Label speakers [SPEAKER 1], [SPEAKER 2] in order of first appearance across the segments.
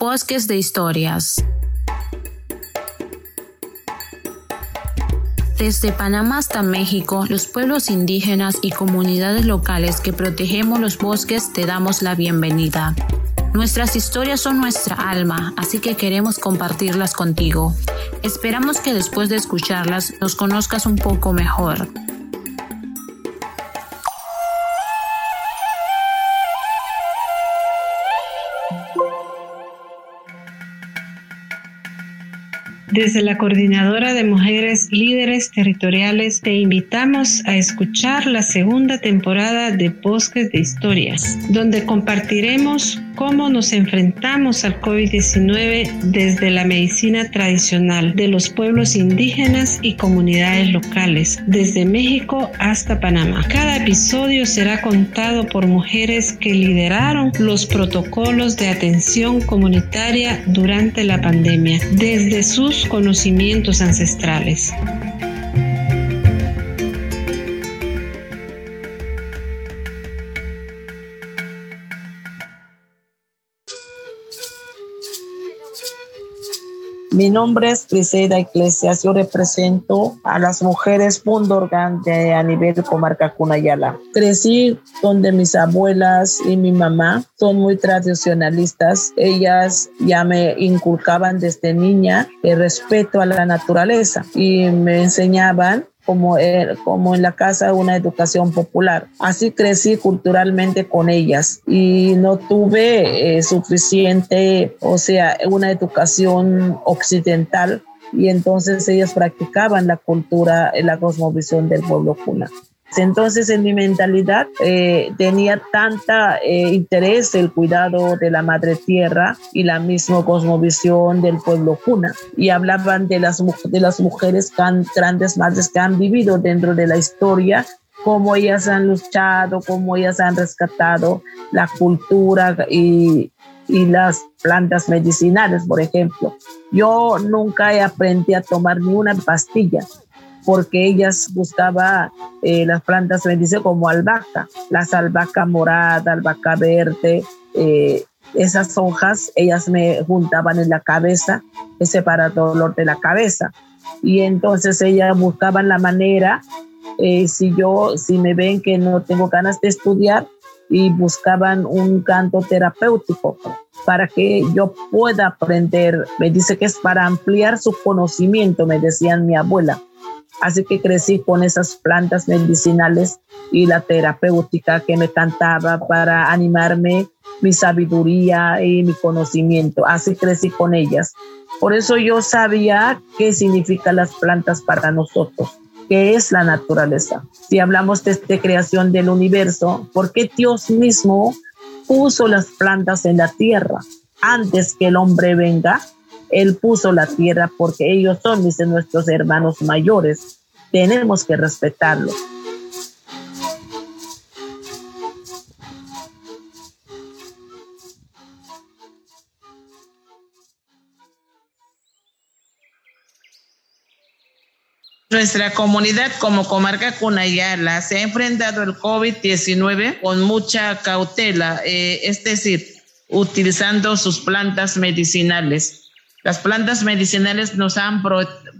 [SPEAKER 1] Bosques de Historias. Desde Panamá hasta México, los pueblos indígenas y comunidades locales que protegemos los bosques te damos la bienvenida. Nuestras historias son nuestra alma, así que queremos compartirlas contigo. Esperamos que después de escucharlas nos conozcas un poco mejor.
[SPEAKER 2] Desde la Coordinadora de Mujeres Líderes Territoriales te invitamos a escuchar la segunda temporada de Bosques de Historias, donde compartiremos cómo nos enfrentamos al COVID-19 desde la medicina tradicional de los pueblos indígenas y comunidades locales, desde México hasta Panamá. Cada episodio será contado por mujeres que lideraron los protocolos de atención comunitaria durante la pandemia, desde sus conocimientos ancestrales.
[SPEAKER 3] Mi nombre es Griselda Iglesias. Yo represento a las mujeres Pundorgan de, a nivel comarca Cunayala. Crecí donde mis abuelas y mi mamá son muy tradicionalistas. Ellas ya me inculcaban desde niña el respeto a la naturaleza y me enseñaban como, eh, como en la casa una educación popular. Así crecí culturalmente con ellas y no tuve eh, suficiente, o sea, una educación occidental y entonces ellas practicaban la cultura, la cosmovisión del pueblo cuna. Entonces en mi mentalidad eh, tenía tanta eh, interés el cuidado de la madre tierra y la misma cosmovisión del pueblo cuna. Y hablaban de las, de las mujeres grandes madres que han vivido dentro de la historia cómo ellas han luchado, cómo ellas han rescatado la cultura y, y, las plantas medicinales, por ejemplo. Yo nunca he aprendido a tomar ni una pastilla, porque ellas buscaban eh, las plantas bendice como albahaca, las albahaca morada, albahaca verde, eh, esas hojas ellas me juntaban en la cabeza, ese para dolor de la cabeza. Y entonces ellas buscaban la manera, eh, si yo, si me ven que no tengo ganas de estudiar, y buscaban un canto terapéutico para que yo pueda aprender. Me dice que es para ampliar su conocimiento, me decían mi abuela. Así que crecí con esas plantas medicinales y la terapéutica que me cantaba para animarme mi sabiduría y mi conocimiento. Así crecí con ellas. Por eso yo sabía qué significan las plantas para nosotros, qué es la naturaleza. Si hablamos de creación del universo, ¿por qué Dios mismo puso las plantas en la tierra antes que el hombre venga? Él puso la tierra porque ellos son, nuestros hermanos mayores. Tenemos que respetarlos.
[SPEAKER 4] Nuestra comunidad como comarca Cunayala se ha enfrentado al COVID-19 con mucha cautela, eh, es decir, utilizando sus plantas medicinales. Las plantas medicinales nos han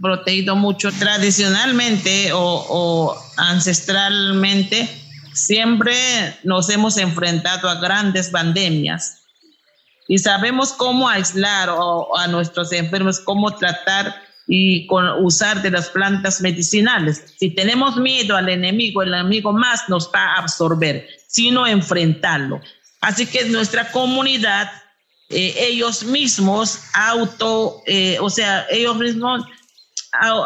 [SPEAKER 4] protegido mucho tradicionalmente o, ancestralmente. Siempre nos hemos enfrentado a grandes pandemias y sabemos cómo aislar a nuestros enfermos, cómo tratar y con usar de las plantas medicinales. Si tenemos miedo al enemigo, el enemigo más nos va a absorber, sino enfrentarlo. Así que nuestra comunidad eh, ellos mismos auto, eh, o sea, ellos mismos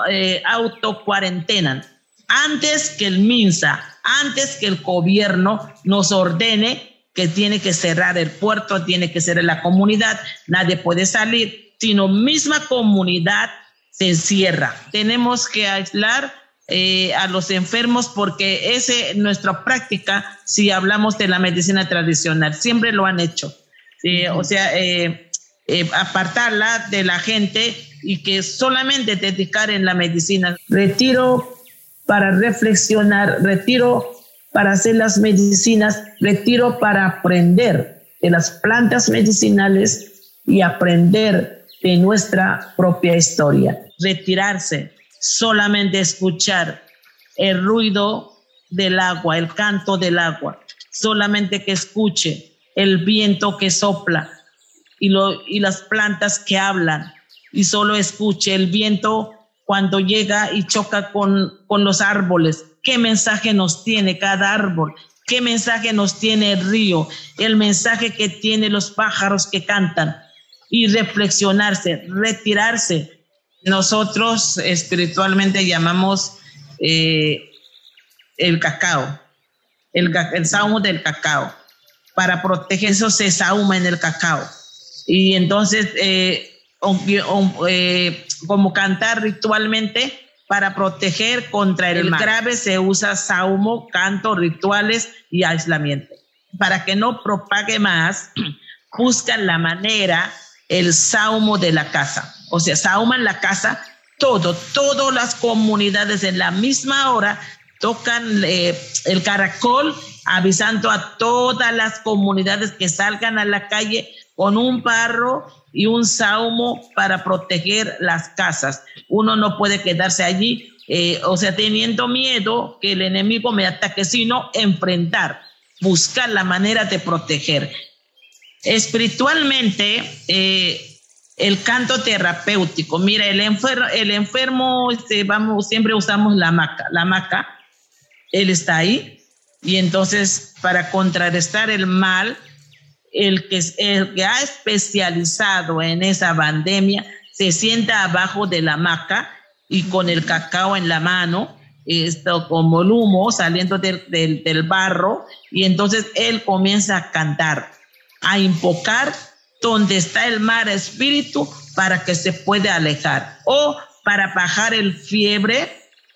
[SPEAKER 4] eh, auto cuarentenan antes que el MINSA, antes que el gobierno nos ordene que tiene que cerrar el puerto, tiene que cerrar la comunidad, nadie puede salir, sino misma comunidad se encierra. Tenemos que aislar a los enfermos porque esa es nuestra práctica si hablamos de la medicina tradicional. Siempre lo han hecho o sea, eh, eh, apartarla de la gente y que solamente dedicar en la medicina. Retiro para reflexionar, retiro para hacer las medicinas, retiro para aprender de las plantas medicinales
[SPEAKER 5] y aprender de nuestra propia historia.
[SPEAKER 3] Retirarse, solamente escuchar el ruido del agua, el canto del agua, solamente que escuche el viento que sopla y, lo, y las plantas que hablan y solo escuche el viento cuando llega y choca con, con los árboles. ¿Qué mensaje nos tiene cada árbol? ¿Qué mensaje nos tiene el río? El mensaje que tiene los pájaros que cantan. Y reflexionarse, retirarse. Nosotros espiritualmente llamamos eh, el cacao, el, el del cacao. Para proteger eso se sauma en el cacao. Y entonces, eh, eh, como cantar ritualmente, para proteger contra el, grave se usa saumo, canto, rituales y aislamiento. Para que no propague más, buscan la manera, el saumo de la casa. O sea, sauman la casa, todo, todas las comunidades en la misma hora tocan eh, el caracol avisando a todas las comunidades que salgan a la calle con un barro y un saumo para proteger las casas. Uno no puede quedarse allí, eh, o sea, teniendo miedo que el enemigo me ataque, sino enfrentar, buscar la manera de proteger. Espiritualmente, eh, el canto terapéutico. Mira, el enfermo, el enfermo este, vamos, siempre usamos la maca. La maca, él está ahí. Y entonces, para contrarrestar el mal, el que, el ha especializado en esa pandemia se sienta abajo de la hamaca y con el cacao en la mano, esto como el humo saliendo del, del, barro, y entonces él comienza a cantar, a invocar donde está el mar espíritu para que se pueda alejar o para bajar el fiebre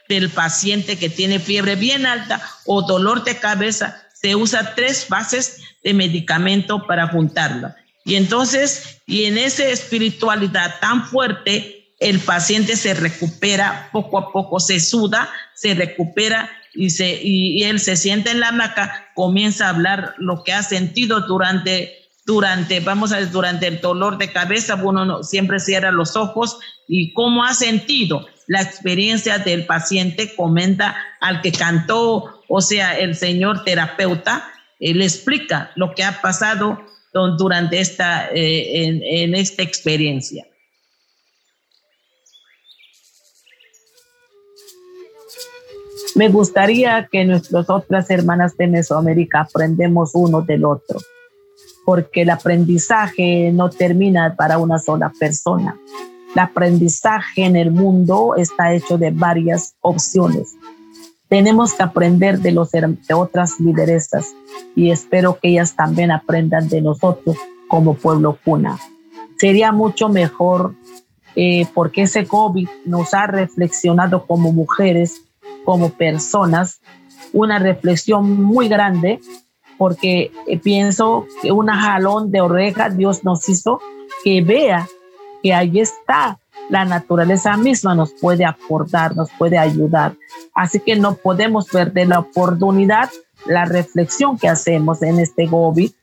[SPEAKER 3] del paciente que tiene fiebre bien alta o dolor de cabeza. Se usa tres fases de medicamento para juntarla. Y entonces, y en esa espiritualidad tan fuerte, el paciente se recupera poco a poco, se suda, se recupera y, se, y, él se siente en la hamaca, comienza a hablar lo que ha sentido durante, durante, vamos a ver, durante el dolor de cabeza, uno siempre cierra los ojos. Y cómo ha sentido la experiencia del paciente, comenta al que cantó, o sea, el señor terapeuta, él explica lo que ha pasado durante esta, eh, en, esta experiencia.
[SPEAKER 5] Me gustaría que nuestras otras hermanas de Mesoamérica aprendemos uno del otro, porque el aprendizaje no termina para una sola persona. El aprendizaje en el mundo está hecho de varias opciones tenemos que aprender de, los, de otras lideresas y espero que ellas también aprendan de nosotros como pueblo cuna. Sería mucho mejor eh, porque ese COVID nos ha reflexionado como mujeres, como personas, una reflexión muy grande porque eh, pienso que una jalón de oreja Dios nos hizo que vea que ahí está la naturaleza misma nos puede aportar, nos puede ayudar. Así que no podemos perder la oportunidad, la reflexión que hacemos en este GOBI,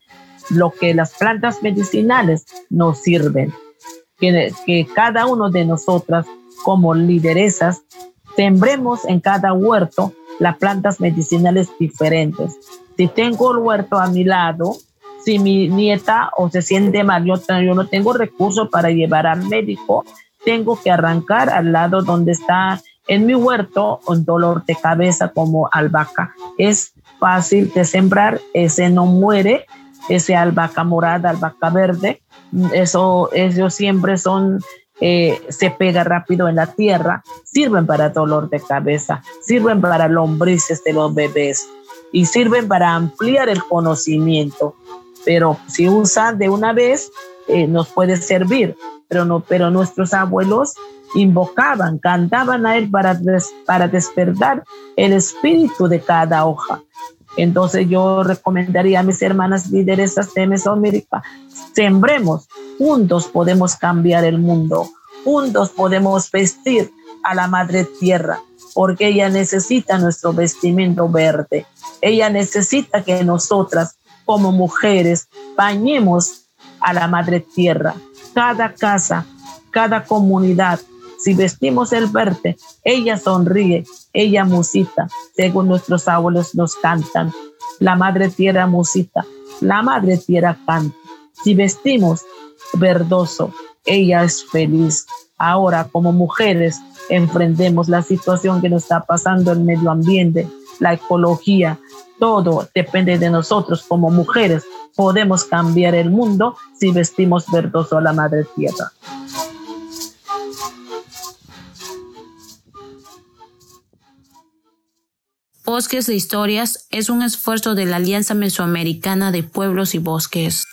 [SPEAKER 5] lo que las plantas medicinales nos sirven. Que, que cada uno de nosotras como lideresas sembremos en cada huerto las plantas medicinales diferentes. Si tengo el huerto a mi lado, si mi nieta o se siente mal, yo, yo no tengo recursos para llevar al médico, tengo que arrancar al lado donde está en mi huerto un dolor de cabeza como albahaca. Es fácil de sembrar, ese no muere, ese albahaca morada, albahaca verde, eso ellos siempre son, eh, se pega rápido en la tierra, sirven para dolor de cabeza, sirven para lombrices de los bebés y sirven para ampliar el conocimiento. Pero si usan de una vez, eh, nos puede servir pero, no, pero nuestros abuelos invocaban, cantaban a él para, para despertar el espíritu de cada hoja. Entonces yo recomendaría a mis hermanas lideresas de Mesoamérica, sembremos, juntos podemos cambiar el mundo, juntos podemos vestir a la madre tierra, porque ella necesita nuestro vestimento verde, ella necesita que nosotras como mujeres bañemos a la madre tierra,
[SPEAKER 3] cada casa, cada comunidad. Si vestimos el verde, ella sonríe, ella musita, según nuestros abuelos nos cantan. La madre tierra musita, la madre tierra canta. Si vestimos verdoso, ella es feliz. Ahora, como mujeres, enfrentemos la situación que nos está pasando el medio ambiente, la ecología, todo depende de nosotros como mujeres. Podemos cambiar el mundo si vestimos verdoso a la madre tierra.
[SPEAKER 1] Bosques de Historias es un esfuerzo de la Alianza Mesoamericana de Pueblos y Bosques.